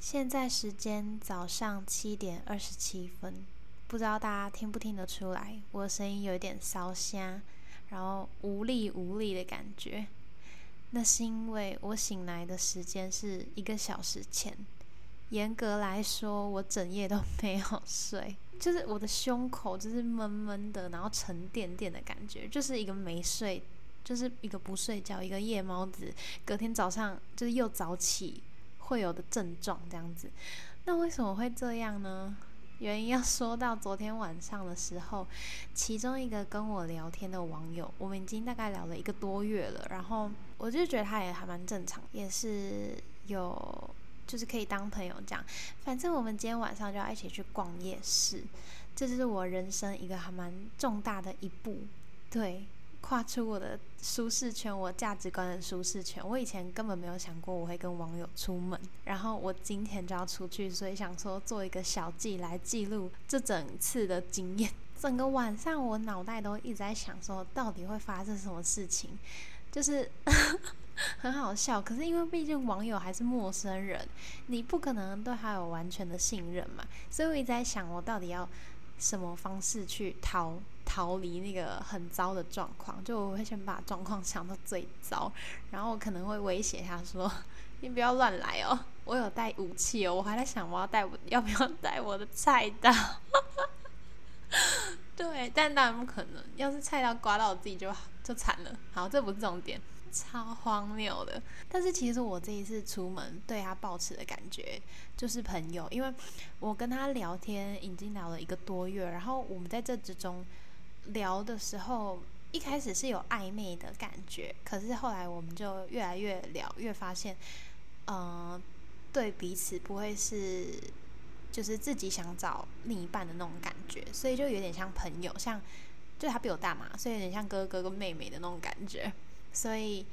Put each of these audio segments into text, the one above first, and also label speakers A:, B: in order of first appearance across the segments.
A: 现在时间早上七点二十七分，不知道大家听不听得出来，我的声音有点烧瞎，然后无力无力的感觉。那是因为我醒来的时间是一个小时前，严格来说，我整夜都没有睡，就是我的胸口就是闷闷的，然后沉甸甸的感觉，就是一个没睡，就是一个不睡觉，一个夜猫子，隔天早上就是又早起会有的症状这样子。那为什么会这样呢？原因要说到昨天晚上的时候，其中一个跟我聊天的网友，我们已经大概聊了一个多月了，然后我就觉得他也还蛮正常，也是有就是可以当朋友这样。反正我们今天晚上就要一起去逛夜市，这就是我人生一个还蛮重大的一步，对。跨出我的舒适圈，我价值观的舒适圈。我以前根本没有想过我会跟网友出门，然后我今天就要出去，所以想说做一个小记来记录这整次的经验。整个晚上我脑袋都一直在想说，到底会发生什么事情，就是 很好笑。可是因为毕竟网友还是陌生人，你不可能对他有完全的信任嘛，所以我一直在想，我到底要什么方式去逃。逃离那个很糟的状况，就我会先把状况想到最糟，然后我可能会威胁他说：“你不要乱来哦，我有带武器哦。”我还在想我要带要不要带我的菜刀，对，但当然不可能。要是菜刀刮到我自己就就惨了。好，这不是重点，超荒谬的。但是其实我这一次出门对他抱持的感觉就是朋友，因为我跟他聊天已经聊了一个多月，然后我们在这之中。聊的时候，一开始是有暧昧的感觉，可是后来我们就越来越聊，越发现，嗯，对彼此不会是，就是自己想找另一半的那种感觉，所以就有点像朋友，像，就他比我大嘛，所以有点像哥哥跟妹妹的那种感觉，所以，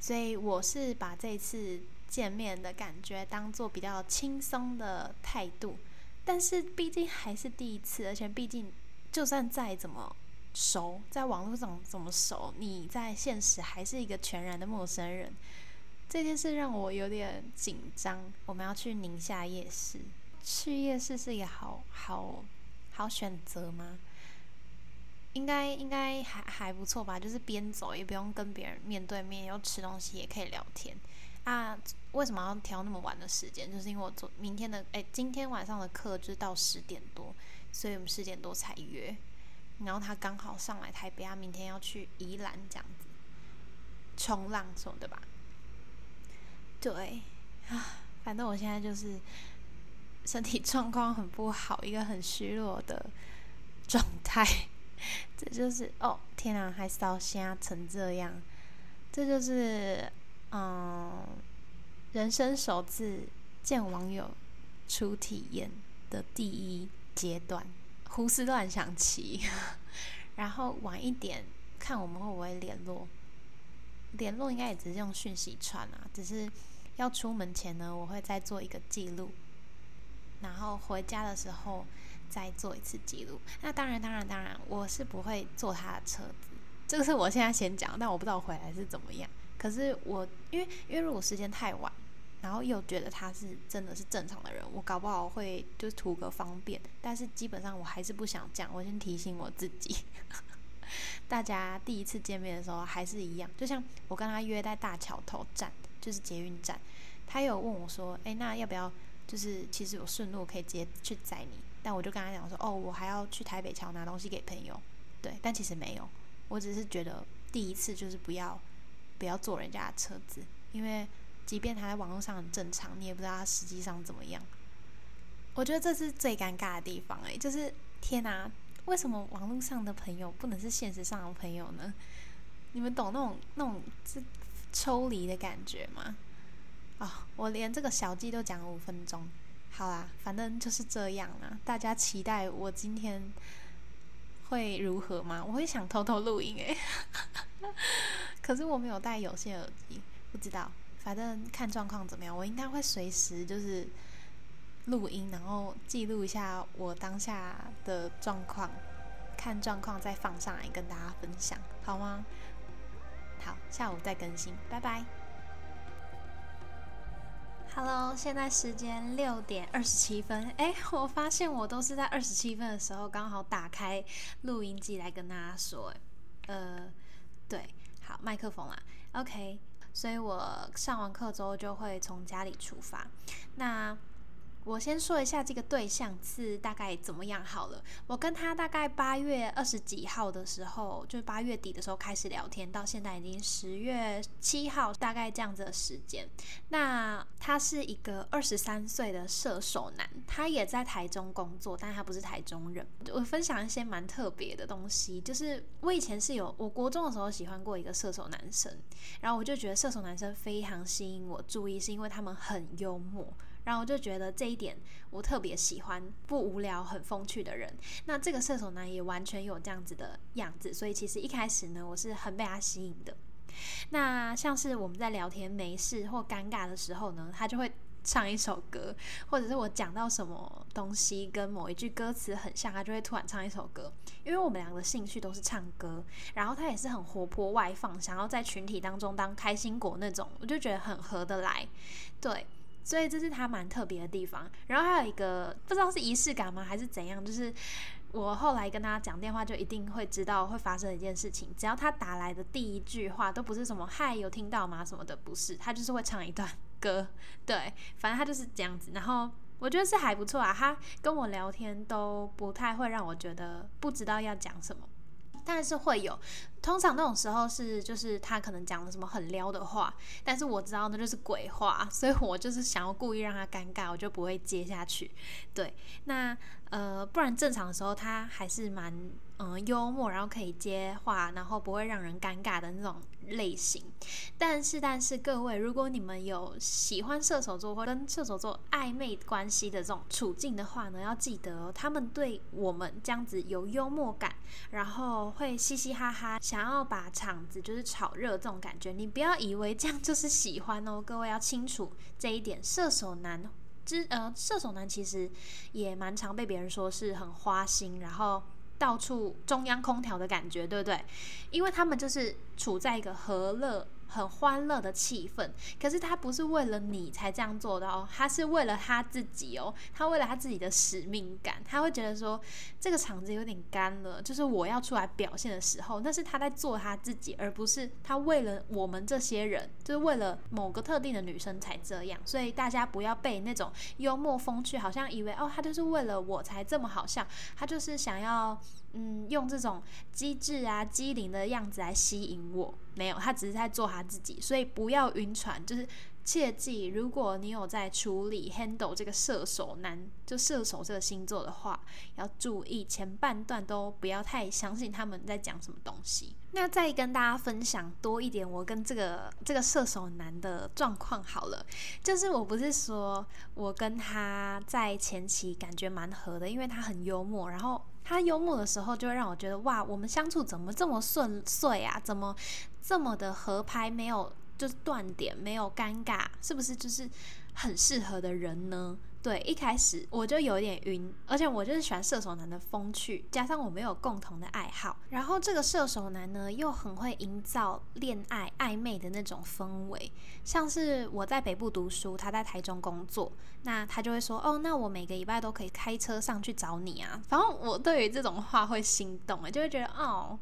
A: 所以我是把这次见面的感觉当做比较轻松的态度，但是毕竟还是第一次，而且毕竟就算再怎么。熟，在网络上怎么熟？你在现实还是一个全然的陌生人，这件事让我有点紧张。我们要去宁夏夜市，去夜市是一个好好好选择吗？应该应该还还不错吧，就是边走也不用跟别人面对面，又吃东西也可以聊天啊。为什么要挑那么晚的时间？就是因为我昨明天的哎，今天晚上的课就是到十点多，所以我们十点多才约。然后他刚好上来台北，他明天要去宜兰这样子冲浪什么的吧？对啊，反正我现在就是身体状况很不好，一个很虚弱的状态。这就是 哦，天啊，还烧瞎成这样，这就是嗯，人生首次见网友初体验的第一阶段。胡思乱想起，然后晚一点看我们会不会联络。联络应该也只是用讯息传啊，只是要出门前呢，我会再做一个记录，然后回家的时候再做一次记录。那当然，当然，当然，我是不会坐他的车子，这个是我现在先讲，但我不知道回来是怎么样。可是我因为因为如果时间太晚。然后又觉得他是真的是正常的人，我搞不好会就图个方便，但是基本上我还是不想讲。我先提醒我自己，大家第一次见面的时候还是一样，就像我跟他约在大桥头站，就是捷运站，他有问我说：“哎，那要不要就是其实我顺路可以直接去载你？”但我就跟他讲说：“哦，我还要去台北桥拿东西给朋友。”对，但其实没有，我只是觉得第一次就是不要不要坐人家的车子，因为。即便他在网络上很正常，你也不知道他实际上怎么样。我觉得这是最尴尬的地方哎，就是天哪，为什么网络上的朋友不能是现实上的朋友呢？你们懂那种那种是抽离的感觉吗？啊，我连这个小记都讲了五分钟，好啦，反正就是这样啦。大家期待我今天会如何吗？我会想偷偷录音诶，可是我没有带有线耳机，不知道。反正看状况怎么样，我应该会随时就是录音，然后记录一下我当下的状况，看状况再放上来跟大家分享，好吗？好，下午再更新，拜拜。Hello，现在时间六点二十七分。哎，我发现我都是在二十七分的时候刚好打开录音机来跟大家说。呃，对，好，麦克风啦，OK。所以我上完课之后就会从家里出发。那我先说一下这个对象是大概怎么样好了。我跟他大概八月二十几号的时候，就是八月底的时候开始聊天，到现在已经十月七号，大概这样子的时间。那他是一个二十三岁的射手男，他也在台中工作，但他不是台中人。我分享一些蛮特别的东西，就是我以前是有我国中的时候喜欢过一个射手男生，然后我就觉得射手男生非常吸引我注意，是因为他们很幽默。然后我就觉得这一点我特别喜欢，不无聊、很风趣的人。那这个射手男也完全有这样子的样子，所以其实一开始呢，我是很被他吸引的。那像是我们在聊天没事或尴尬的时候呢，他就会唱一首歌，或者是我讲到什么东西跟某一句歌词很像，他就会突然唱一首歌。因为我们两个兴趣都是唱歌，然后他也是很活泼外放，想要在群体当中当开心果那种，我就觉得很合得来，对。所以这是他蛮特别的地方，然后还有一个不知道是仪式感吗，还是怎样，就是我后来跟他讲电话，就一定会知道会发生一件事情。只要他打来的第一句话都不是什么“嗨，有听到吗”什么的，不是，他就是会唱一段歌，对，反正他就是这样子。然后我觉得是还不错啊，他跟我聊天都不太会让我觉得不知道要讲什么。但是会有，通常那种时候是就是他可能讲了什么很撩的话，但是我知道那就是鬼话，所以我就是想要故意让他尴尬，我就不会接下去。对，那呃，不然正常的时候他还是蛮嗯幽默，然后可以接话，然后不会让人尴尬的那种。类型，但是但是各位，如果你们有喜欢射手座或跟射手座暧昧关系的这种处境的话呢，要记得他们对我们这样子有幽默感，然后会嘻嘻哈哈，想要把场子就是炒热这种感觉，你不要以为这样就是喜欢哦，各位要清楚这一点。射手男之呃，射手男其实也蛮常被别人说是很花心，然后。到处中央空调的感觉，对不对？因为他们就是处在一个和乐。很欢乐的气氛，可是他不是为了你才这样做的哦，他是为了他自己哦，他为了他自己的使命感，他会觉得说这个场子有点干了，就是我要出来表现的时候，那是他在做他自己，而不是他为了我们这些人，就是为了某个特定的女生才这样，所以大家不要被那种幽默风趣，好像以为哦，他就是为了我才这么好笑，他就是想要。嗯，用这种机智啊、机灵的样子来吸引我，没有，他只是在做他自己，所以不要晕船，就是切记，如果你有在处理 handle 这个射手男，就射手这个星座的话，要注意前半段都不要太相信他们在讲什么东西。那再跟大家分享多一点，我跟这个这个射手男的状况好了，就是我不是说我跟他在前期感觉蛮合的，因为他很幽默，然后。他幽默的时候，就会让我觉得哇，我们相处怎么这么顺遂啊？怎么这么的合拍？没有就是断点，没有尴尬，是不是就是很适合的人呢？对，一开始我就有点晕，而且我就是喜欢射手男的风趣，加上我们有共同的爱好，然后这个射手男呢又很会营造恋爱暧昧的那种氛围，像是我在北部读书，他在台中工作，那他就会说，哦，那我每个礼拜都可以开车上去找你啊，反正我对于这种话会心动，就会觉得哦，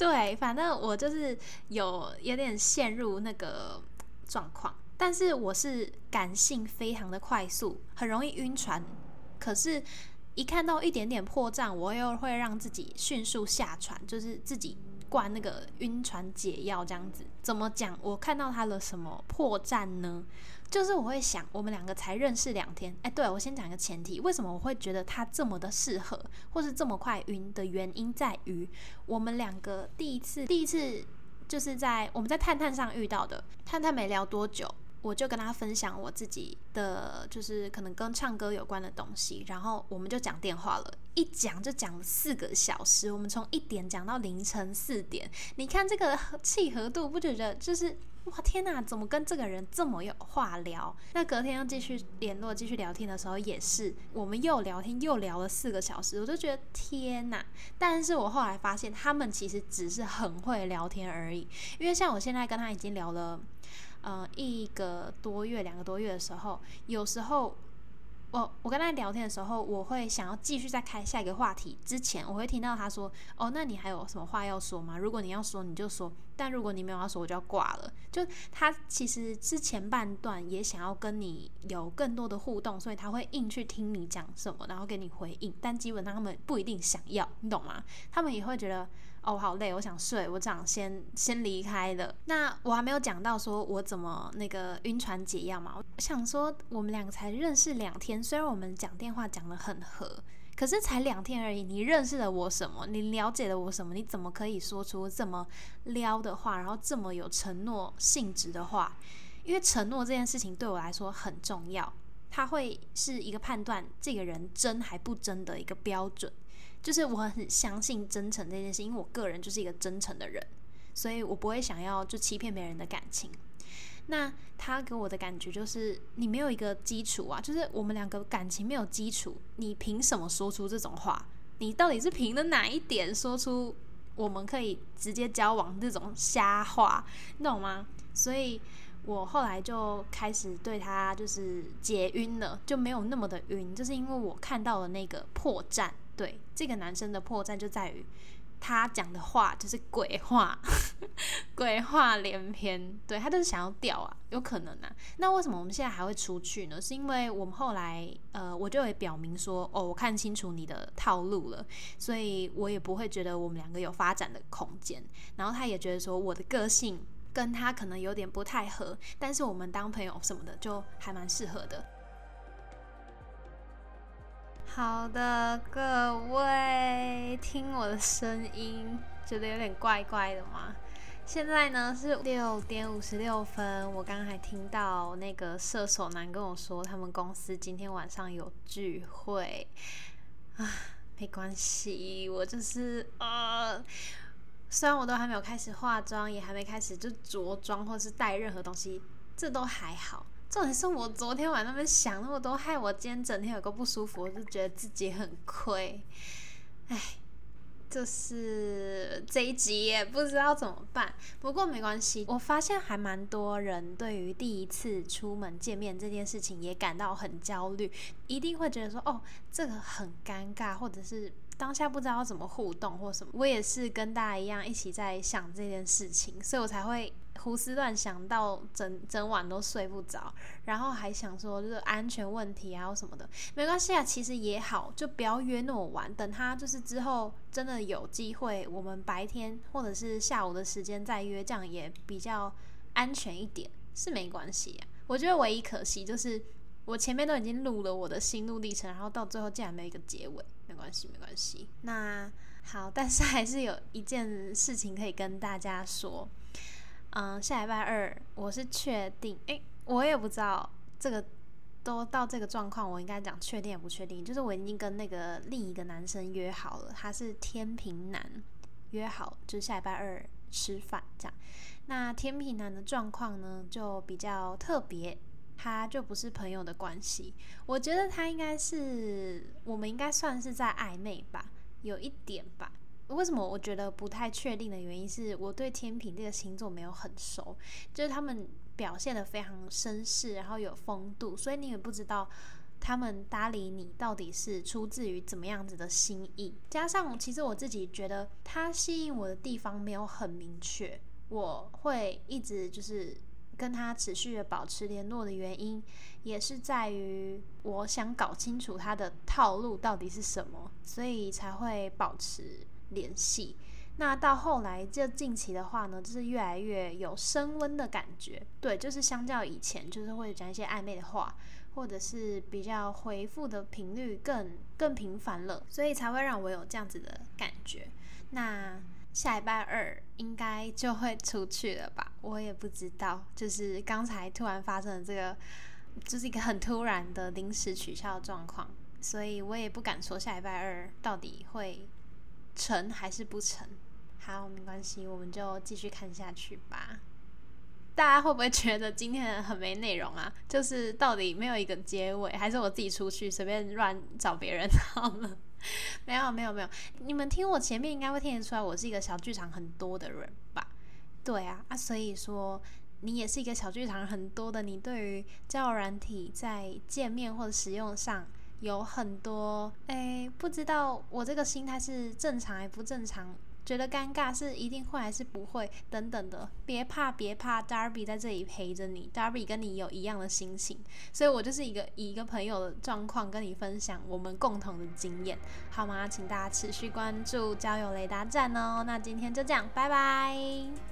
A: 对，反正我就是有有点陷入那个状况。但是我是感性非常的快速，很容易晕船。可是，一看到一点点破绽，我又会让自己迅速下船，就是自己灌那个晕船解药这样子。怎么讲？我看到他了什么破绽呢？就是我会想，我们两个才认识两天。哎，对我先讲一个前提，为什么我会觉得他这么的适合，或是这么快晕的原因在于，我们两个第一次第一次就是在我们在探探上遇到的，探探没聊多久。我就跟他分享我自己的，就是可能跟唱歌有关的东西，然后我们就讲电话了，一讲就讲了四个小时，我们从一点讲到凌晨四点。你看这个契合度，不觉得就是哇天哪，怎么跟这个人这么有话聊？那隔天要继续联络、继续聊天的时候，也是我们又聊天又聊了四个小时，我就觉得天哪！但是我后来发现，他们其实只是很会聊天而已，因为像我现在跟他已经聊了。呃一个多月、两个多月的时候，有时候。我我跟他聊天的时候，我会想要继续再开下一个话题。之前我会听到他说：“哦，那你还有什么话要说吗？如果你要说，你就说；但如果你没有要说，我就要挂了。”就他其实之前半段也想要跟你有更多的互动，所以他会硬去听你讲什么，然后给你回应。但基本上他们不一定想要，你懂吗？他们也会觉得。哦，好累，我想睡，我想先先离开了。那我还没有讲到说我怎么那个晕船解药嘛？我想说，我们两个才认识两天，虽然我们讲电话讲得很合，可是才两天而已。你认识了我什么？你了解了我什么？你怎么可以说出这么撩的话，然后这么有承诺性质的话？因为承诺这件事情对我来说很重要，它会是一个判断这个人真还不真的一个标准。就是我很相信真诚这件事，因为我个人就是一个真诚的人，所以我不会想要就欺骗别人的感情。那他给我的感觉就是，你没有一个基础啊，就是我们两个感情没有基础，你凭什么说出这种话？你到底是凭的哪一点说出我们可以直接交往这种瞎话？你懂吗？所以我后来就开始对他就是解晕了，就没有那么的晕，就是因为我看到了那个破绽。对这个男生的破绽就在于，他讲的话就是鬼话，鬼话连篇。对他就是想要钓啊，有可能啊。那为什么我们现在还会出去呢？是因为我们后来呃，我就会表明说，哦，我看清楚你的套路了，所以我也不会觉得我们两个有发展的空间。然后他也觉得说，我的个性跟他可能有点不太合，但是我们当朋友什么的就还蛮适合的。好的，各位，听我的声音觉得有点怪怪的吗？现在呢是六点五十六分，我刚刚还听到那个射手男跟我说，他们公司今天晚上有聚会啊，没关系，我就是呃，虽然我都还没有开始化妆，也还没开始就着装或是带任何东西，这都还好。重点是我昨天晚上那边想那么多，害我今天整天有个不舒服，我就觉得自己很亏。唉，就是这一集也不知道怎么办。不过没关系，我发现还蛮多人对于第一次出门见面这件事情也感到很焦虑，一定会觉得说哦，这个很尴尬，或者是当下不知道要怎么互动或什么。我也是跟大家一样一起在想这件事情，所以我才会。胡思乱想到整整晚都睡不着，然后还想说就是安全问题啊什么的，没关系啊，其实也好，就不要约那么晚，等他就是之后真的有机会，我们白天或者是下午的时间再约，这样也比较安全一点，是没关系啊。我觉得唯一可惜就是我前面都已经录了我的心路历程，然后到最后竟然没有一个结尾，没关系，没关系。那好，但是还是有一件事情可以跟大家说。嗯，下礼拜二我是确定，诶，我也不知道这个都到这个状况，我应该讲确定也不确定。就是我已经跟那个另一个男生约好了，他是天平男，约好就是下礼拜二吃饭这样。那天平男的状况呢，就比较特别，他就不是朋友的关系，我觉得他应该是我们应该算是在暧昧吧，有一点吧。为什么我觉得不太确定的原因是我对天平这个星座没有很熟，就是他们表现的非常绅士，然后有风度，所以你也不知道他们搭理你到底是出自于怎么样子的心意。加上其实我自己觉得他吸引我的地方没有很明确，我会一直就是跟他持续的保持联络的原因，也是在于我想搞清楚他的套路到底是什么，所以才会保持。联系，那到后来这近期的话呢，就是越来越有升温的感觉。对，就是相较以前，就是会讲一些暧昧的话，或者是比较回复的频率更更频繁了，所以才会让我有这样子的感觉。那下礼拜二应该就会出去了吧？我也不知道，就是刚才突然发生的这个，就是一个很突然的临时取消状况，所以我也不敢说下礼拜二到底会。成还是不成？好，没关系，我们就继续看下去吧。大家会不会觉得今天很没内容啊？就是到底没有一个结尾，还是我自己出去随便乱找别人 好了？没有，没有，没有。你们听我前面应该会听得出来，我是一个小剧场很多的人吧？对啊，啊，所以说你也是一个小剧场很多的，你对于交友软体在见面或者使用上有很多，哎，不知道我这个心态是正常还不正常？觉得尴尬是一定会还是不会等等的，别怕别怕，Darby 在这里陪着你，Darby 跟你有一样的心情，所以我就是一个以一个朋友的状况跟你分享我们共同的经验，好吗？请大家持续关注交友雷达站哦。那今天就这样，拜拜。